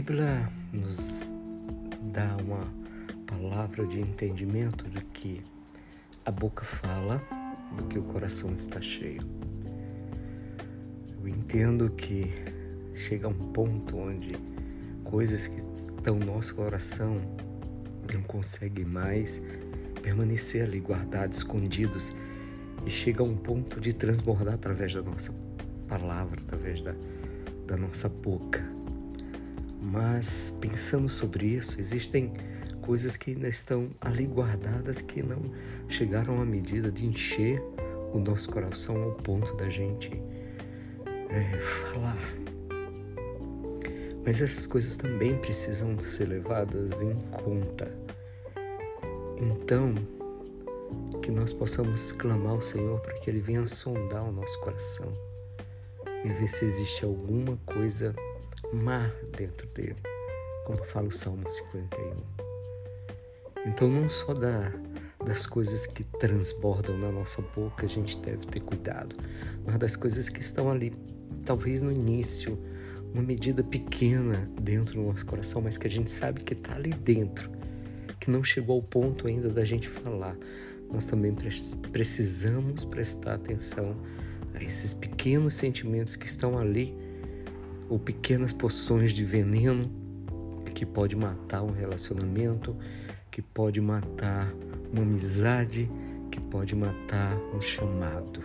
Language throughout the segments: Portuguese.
Bíblia nos dá uma palavra de entendimento de que a boca fala do que o coração está cheio. Eu entendo que chega um ponto onde coisas que estão no nosso coração não conseguem mais permanecer ali guardados, escondidos e chega um ponto de transbordar através da nossa palavra, através da, da nossa boca. Mas pensando sobre isso, existem coisas que ainda estão ali guardadas que não chegaram à medida de encher o nosso coração ao ponto da gente é, falar. Mas essas coisas também precisam ser levadas em conta. Então, que nós possamos clamar ao Senhor para que Ele venha sondar o nosso coração e ver se existe alguma coisa má dentro dele, como fala o Salmo 51. Então, não só da, das coisas que transbordam na nossa boca a gente deve ter cuidado, mas das coisas que estão ali, talvez no início, uma medida pequena dentro do nosso coração, mas que a gente sabe que está ali dentro, que não chegou ao ponto ainda da gente falar. Nós também precisamos prestar atenção a esses pequenos sentimentos que estão ali, ou pequenas porções de veneno que pode matar um relacionamento, que pode matar uma amizade, que pode matar um chamado.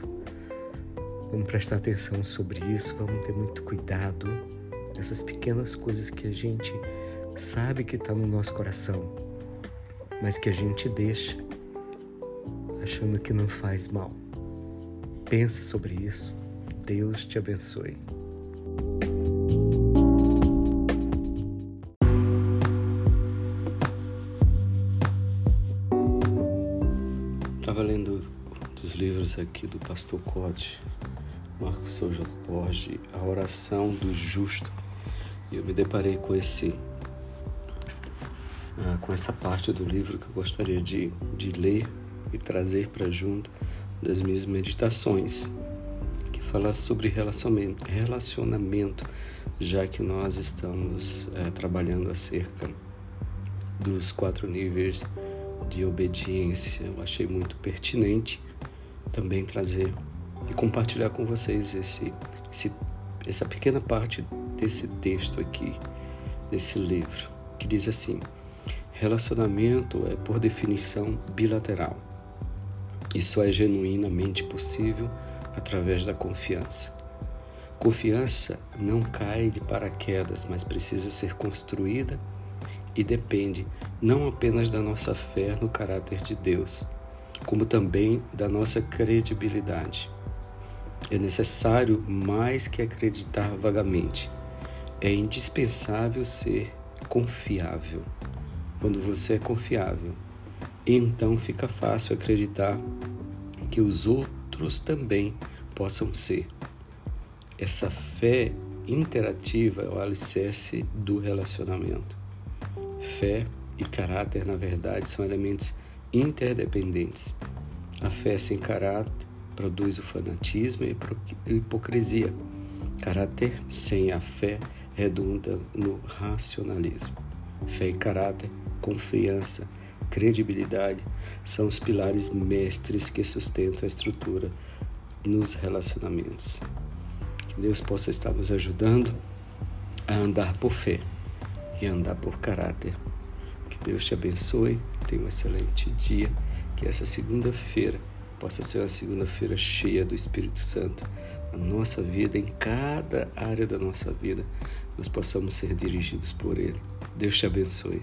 Vamos prestar atenção sobre isso, vamos ter muito cuidado essas pequenas coisas que a gente sabe que está no nosso coração, mas que a gente deixa achando que não faz mal. Pensa sobre isso. Deus te abençoe. Livros aqui do Pastor Code, Marcos Souza Borges, A Oração do Justo, e eu me deparei com esse ah, com essa parte do livro que eu gostaria de, de ler e trazer para junto das minhas meditações, que fala sobre relacionamento, relacionamento já que nós estamos é, trabalhando acerca dos quatro níveis de obediência. Eu achei muito pertinente também trazer e compartilhar com vocês esse, esse, essa pequena parte desse texto aqui, desse livro, que diz assim: relacionamento é, por definição, bilateral. Isso é genuinamente possível através da confiança. Confiança não cai de paraquedas, mas precisa ser construída e depende não apenas da nossa fé no caráter de Deus, como também da nossa credibilidade. É necessário mais que acreditar vagamente. É indispensável ser confiável. Quando você é confiável, então fica fácil acreditar que os outros também possam ser. Essa fé interativa é o alicerce do relacionamento. Fé e caráter, na verdade, são elementos interdependentes. A fé sem caráter produz o fanatismo e a hipocrisia. Caráter sem a fé redunda no racionalismo. Fé e caráter, confiança, credibilidade são os pilares mestres que sustentam a estrutura nos relacionamentos. Que Deus possa estar nos ajudando a andar por fé e andar por caráter. Que Deus te abençoe, tenha um excelente dia, que essa segunda-feira possa ser uma segunda-feira cheia do Espírito Santo na nossa vida, em cada área da nossa vida, nós possamos ser dirigidos por Ele. Deus te abençoe.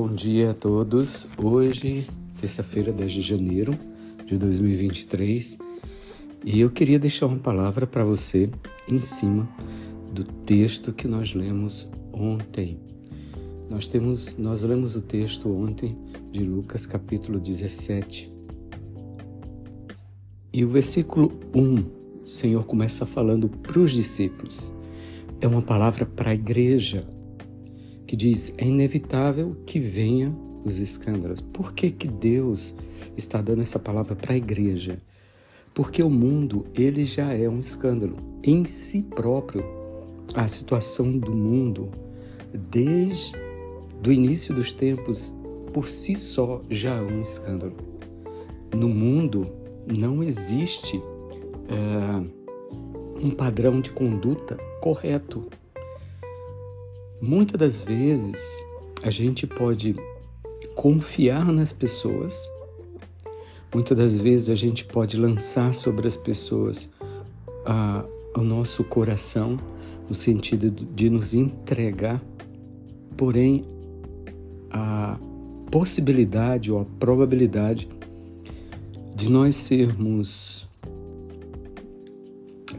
Bom dia a todos. Hoje, terça-feira, 10 de janeiro de 2023, e eu queria deixar uma palavra para você em cima do texto que nós lemos ontem. Nós temos, nós lemos o texto ontem de Lucas capítulo 17. E o versículo 1 o Senhor começa falando para os discípulos. É uma palavra para a igreja que diz: é inevitável que venha os escândalos. Por que, que Deus está dando essa palavra para a igreja? Porque o mundo, ele já é um escândalo. Em si próprio, a situação do mundo, desde o início dos tempos, por si só já é um escândalo. No mundo não existe uh, um padrão de conduta correto. Muitas das vezes a gente pode confiar nas pessoas, muitas das vezes a gente pode lançar sobre as pessoas o nosso coração, no sentido de nos entregar, porém a possibilidade ou a probabilidade de nós sermos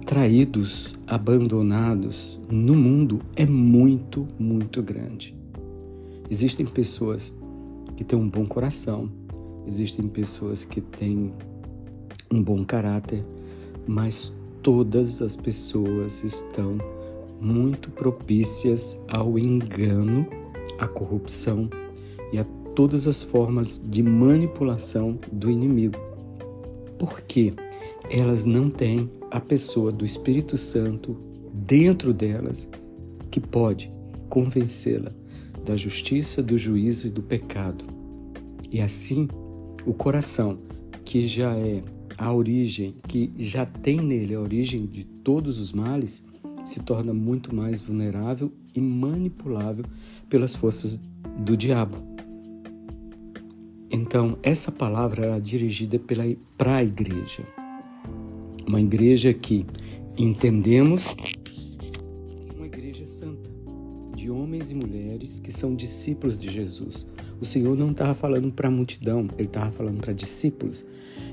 traídos, abandonados no mundo é muito, muito grande. Existem pessoas que têm um bom coração, existem pessoas que têm um bom caráter, mas todas as pessoas estão muito propícias ao engano, à corrupção e a todas as formas de manipulação do inimigo. Por quê? elas não têm a pessoa do Espírito Santo dentro delas que pode convencê-la da justiça, do juízo e do pecado. E assim, o coração, que já é a origem, que já tem nele a origem de todos os males, se torna muito mais vulnerável e manipulável pelas forças do diabo. Então, essa palavra era dirigida para a igreja. Uma igreja que entendemos uma igreja santa, de homens e mulheres que são discípulos de Jesus. O Senhor não estava falando para a multidão, ele estava falando para discípulos.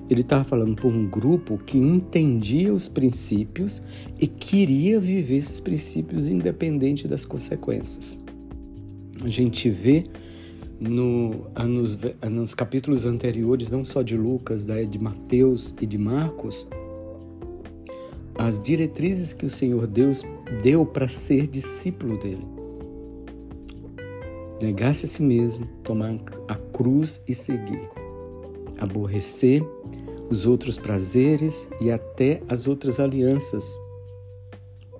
Ele estava falando para um grupo que entendia os princípios e queria viver esses princípios independente das consequências. A gente vê no, nos, nos capítulos anteriores, não só de Lucas, de Mateus e de Marcos, as diretrizes que o Senhor Deus deu para ser discípulo dele. Negar-se a si mesmo, tomar a cruz e seguir. Aborrecer os outros prazeres e até as outras alianças,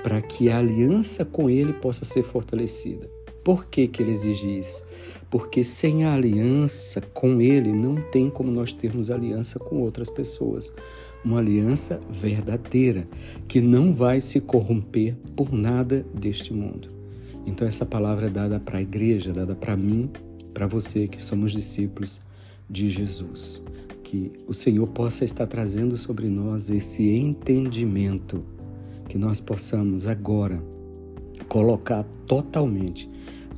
para que a aliança com ele possa ser fortalecida. Por que, que ele exige isso? Porque sem a aliança com ele, não tem como nós termos aliança com outras pessoas uma aliança verdadeira, que não vai se corromper por nada deste mundo. Então, essa palavra é dada para a igreja, dada para mim, para você que somos discípulos de Jesus. Que o Senhor possa estar trazendo sobre nós esse entendimento, que nós possamos agora colocar totalmente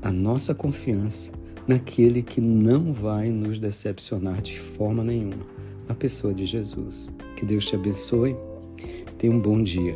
a nossa confiança naquele que não vai nos decepcionar de forma nenhuma, na pessoa de Jesus. Que Deus te abençoe. Tenha um bom dia.